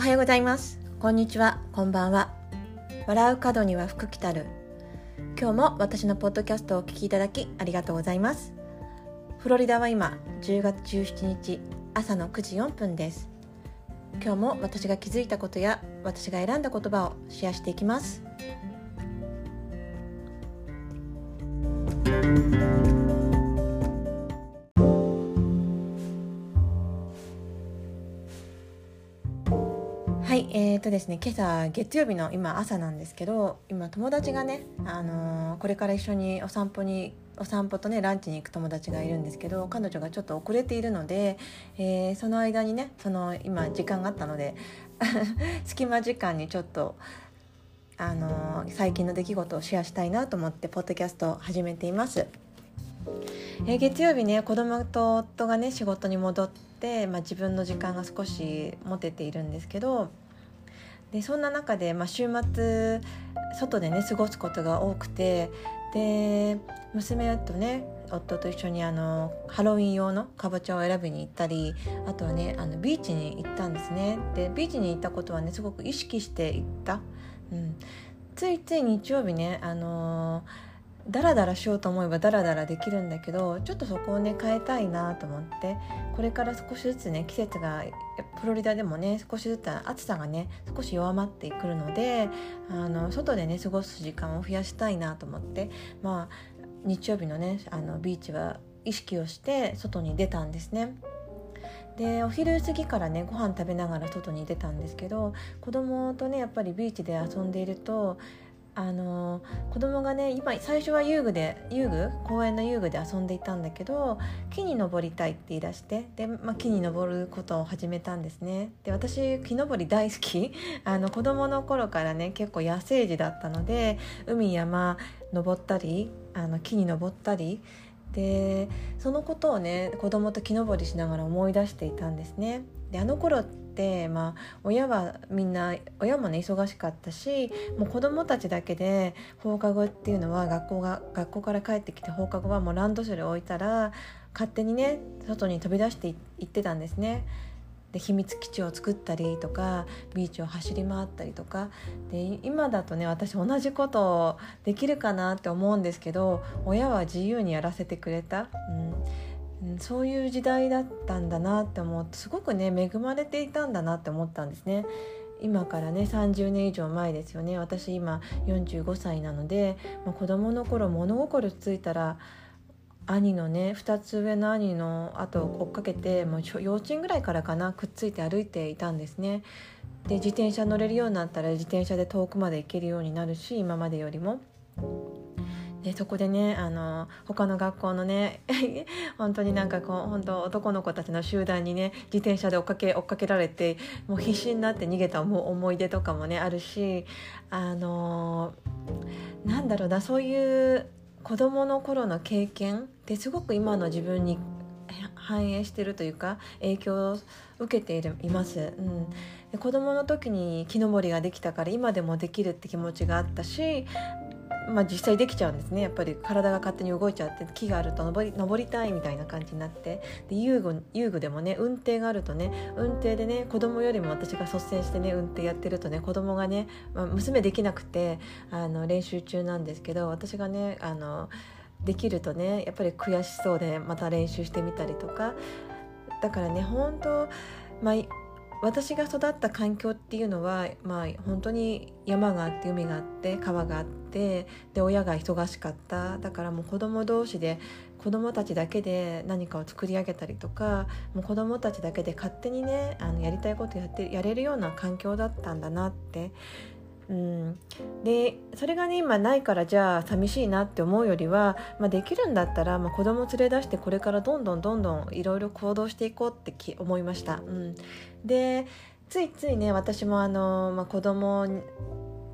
おはようございます。こんにちは。こんばんは。笑う角には福来たる。今日も私のポッドキャストをお聞きいただきありがとうございます。フロリダは今10月17日朝の9時4分です。今日も私が気づいたことや私が選んだ言葉をシェアしていきます。はい、えーとですね、今朝月曜日の今朝なんですけど今友達がね、あのー、これから一緒にお散歩にお散歩とねランチに行く友達がいるんですけど彼女がちょっと遅れているので、えー、その間にねその今時間があったので 隙間時間にちょっと、あのー、最近の出来事をシェアしたいなと思ってポッドキャストを始めています。えー、月曜日ね子供と夫がね仕事に戻って、まあ、自分の時間が少し持てているんですけどでそんな中で、まあ、週末外でね過ごすことが多くてで娘とね夫と一緒にあのハロウィン用のかぼちゃを選びに行ったりあとはねあのビーチに行ったんですね。でビーチに行ったことはねすごく意識して行った、うん、ついつい日曜日ねあのーダラダラしようと思えばダラダラできるんだけどちょっとそこをね変えたいなと思ってこれから少しずつね季節がフロリダでもね少しずつ暑さがね少し弱まってくるのであの外でね過ごす時間を増やしたいなと思ってまあ日曜日のねあのビーチは意識をして外に出たんですね。でお昼過ぎからねご飯食べながら外に出たんですけど子供とねやっぱりビーチで遊んでいるとあの子供がね今最初は遊具で遊具？公園の遊具で遊んでいたんだけど木に登りたいって言い出してで、まあ、木に登ることを始めたんですね。で私木登り大好き。あの子供の頃からね結構野生児だったので海山登ったりあの木に登ったりでそのことをね子供と木登りしながら思い出していたんですねであの頃って、まあ、親はみんな親もね忙しかったしもう子供たちだけで放課後っていうのは学校が学校から帰ってきて放課後はもうランドセル置いたら勝手にね外に飛び出していってたんですね。で秘密基地を作ったりとかビーチを走り回ったりとかで今だとね私同じことできるかなって思うんですけど親は自由にやらせてくれた。うん、そういう時代だったんだなって思うとすごくね恵まれていたんだなって思ったんですね。今からね30年以上前ですよね私今45歳なので、まあ、子供の頃物心ついたら兄のね2つ上の兄の後を追っかけてもう幼稚園ぐらいからかなくっついて歩いていたんですね。で自転車乗れるようになったら自転車で遠くまで行けるようになるし今までよりも。でそこでねあの他の学校のね 本当になんかこう本当男の子たちの集団にね自転車で追っかけ追っかけられてもう必死になって逃げた思い出とかもねあるしあのなんだろうなそういう子どもの頃の経験ってすごく今の自分に反映してるというか影響を受けているいます、うん、で子供の時に木登りができたから今でもできるって気持ちがあったしまあ、実際できちゃうんですね。やっぱり体が勝手に動いちゃって木があると登り登りたいみたいな感じになって。で遊具遊具でもね運転があるとね運転でね子供よりも私が率先してね運転やってるとね子供がね、まあ、娘できなくてあの練習中なんですけど私がねあのできるとねやっぱり悔しそうでまた練習してみたりとか。だからね本当まあ私が育った環境っていうのは、まあ、本当に山があって海があって川があってで親が忙しかった。だからもう子供同士で子供たちだけで何かを作り上げたりとかもう子供たちだけで勝手にねあのやりたいことやってやれるような環境だったんだなって。うん、でそれがね今ないからじゃあ寂しいなって思うよりは、まあ、できるんだったら、まあ、子供連れ出してこれからどんどんどんどんいろいろ行動していこうって思いました。うん、でついついね私もあの、まあ、子供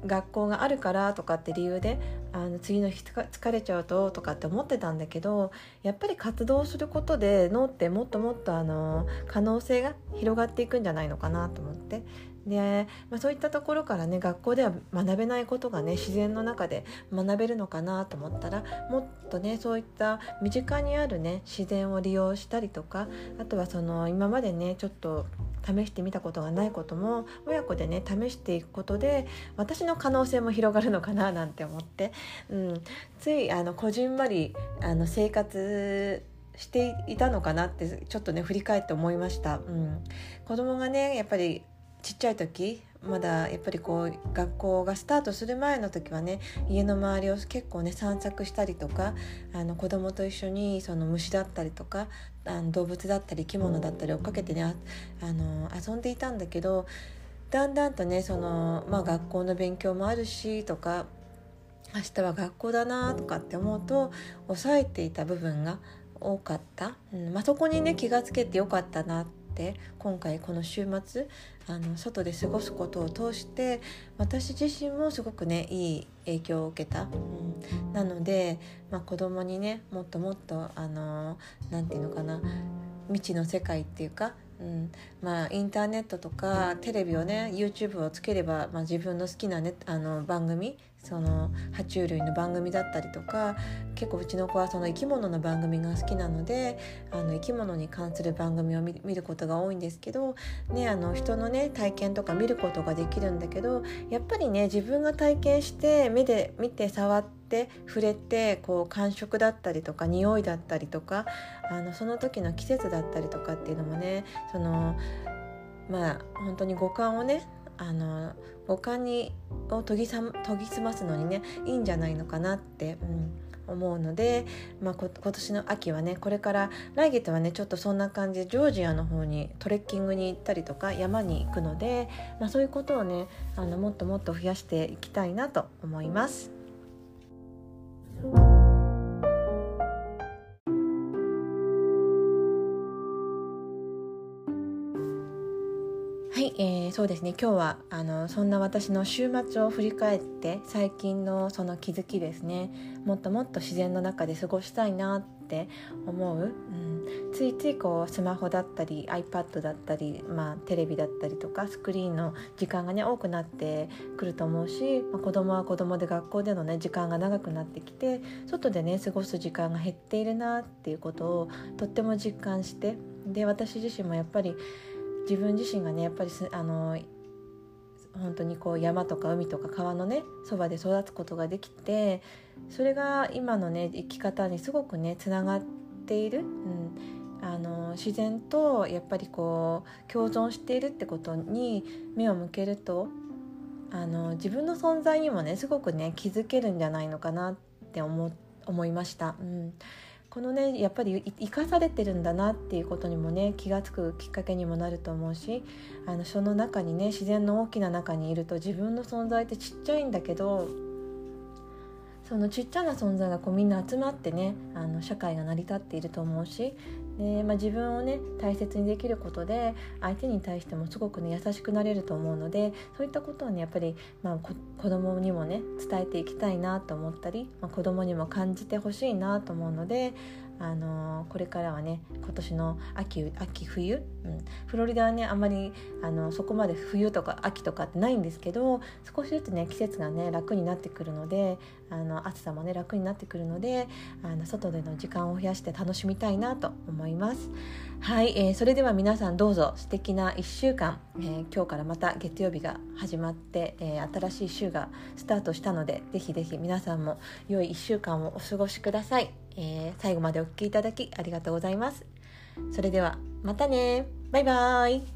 学校があるからとかって理由であの次の日疲れちゃうととかって思ってたんだけどやっぱり活動することで脳ってもっともっとあの可能性が広がっていくんじゃないのかなと思って。で、まあ、そういったところからね学校では学べないことがね自然の中で学べるのかなと思ったらもっとねそういった身近にあるね自然を利用したりとかあとはその今までねちょっと試してみたことがないことも親子でね試していくことで私の可能性も広がるのかななんて思って、うん、ついあのこじんまりあの生活していたのかなってちょっとね振り返って思いました。うん、子供がねやっぱりちっちゃい時まだやっぱりこう学校がスタートする前の時はね家の周りを結構ね散策したりとかあの子供と一緒にその虫だったりとかあの動物だったり生き物だったり追っかけてねあの遊んでいたんだけどだんだんとねその、まあ、学校の勉強もあるしとか明日は学校だなとかって思うと抑えていた部分が多かった、うんまあ、そこにね気がつけてよかったなって今回この週末あの外で過ごすことを通して私自身もすごくねいい影響を受けた、うん、なので、まあ、子供にねもっともっとあのなんていうのかな未知の世界っていうかうん、まあインターネットとかテレビをね YouTube をつければ、まあ、自分の好きな、ね、あの番組その爬虫類の番組だったりとか結構うちの子はその生き物の番組が好きなのであの生き物に関する番組を見ることが多いんですけど、ね、あの人のね体験とか見ることができるんだけどやっぱりね自分が体験して目で見て触って触れてこう感触だったりとか匂いだったりとかあのその時の季節だったりとかっていうのもねそのまあ本当に五感をねあの五感にを研ぎさ研ぎ澄ますのにねいいんじゃないのかなって、うん、思うので、まあ、今年の秋はねこれから来月はねちょっとそんな感じでジョージアの方にトレッキングに行ったりとか山に行くので、まあ、そういうことをねあのもっともっと増やしていきたいなと思います。そうですね。今日はあのそんな私の週末を振り返って最近のその気づきですね。もっともっと自然の中で過ごしたいなって思う、うん、ついついこうスマホだったり iPad だったり、まあ、テレビだったりとかスクリーンの時間がね多くなってくると思うし、まあ、子供は子供で学校でのね時間が長くなってきて外でね過ごす時間が減っているなっていうことをとっても実感してで私自身もやっぱり自分自身がねやっぱりあの本当にこう山とか海とか川のねそばで育つことができてそれが今のね生き方にすごくねつながっている、うん、あの自然とやっぱりこう共存しているってことに目を向けるとあの自分の存在にもねすごくね気づけるんじゃないのかなって思思いました。うん。このねやっぱり生かされてるんだなっていうことにもね気が付くきっかけにもなると思うしあのその中にね自然の大きな中にいると自分の存在ってちっちゃいんだけどそのちっちゃな存在がこうみんな集まってねあの社会が成り立っていると思うしで、まあ、自分をね大切にできることで相手に対してもすごくね優しくなれると思うのでそういったことをねやっぱり、まあ、子供にもね伝えていきたいなと思ったり、まあ、子供にも感じてほしいなと思うのであのこれからはね今年の秋秋冬、うん、フロリダはねあんまりあのそこまで冬とか秋とかってないんですけど少しずつね季節がね楽になってくるのであの暑さもね楽になってくるのであの外での時間を増やして楽しみたいなと思います。はい、えー、それでは皆さんどうぞ素敵な1週間、えー、今日からまた月曜日が始まって、えー、新しい週がスタートしたのでぜひぜひ皆さんも良い1週間をお過ごしください。えー、最後までお聴きいただきありがとうございます。それではまたねバイバーイ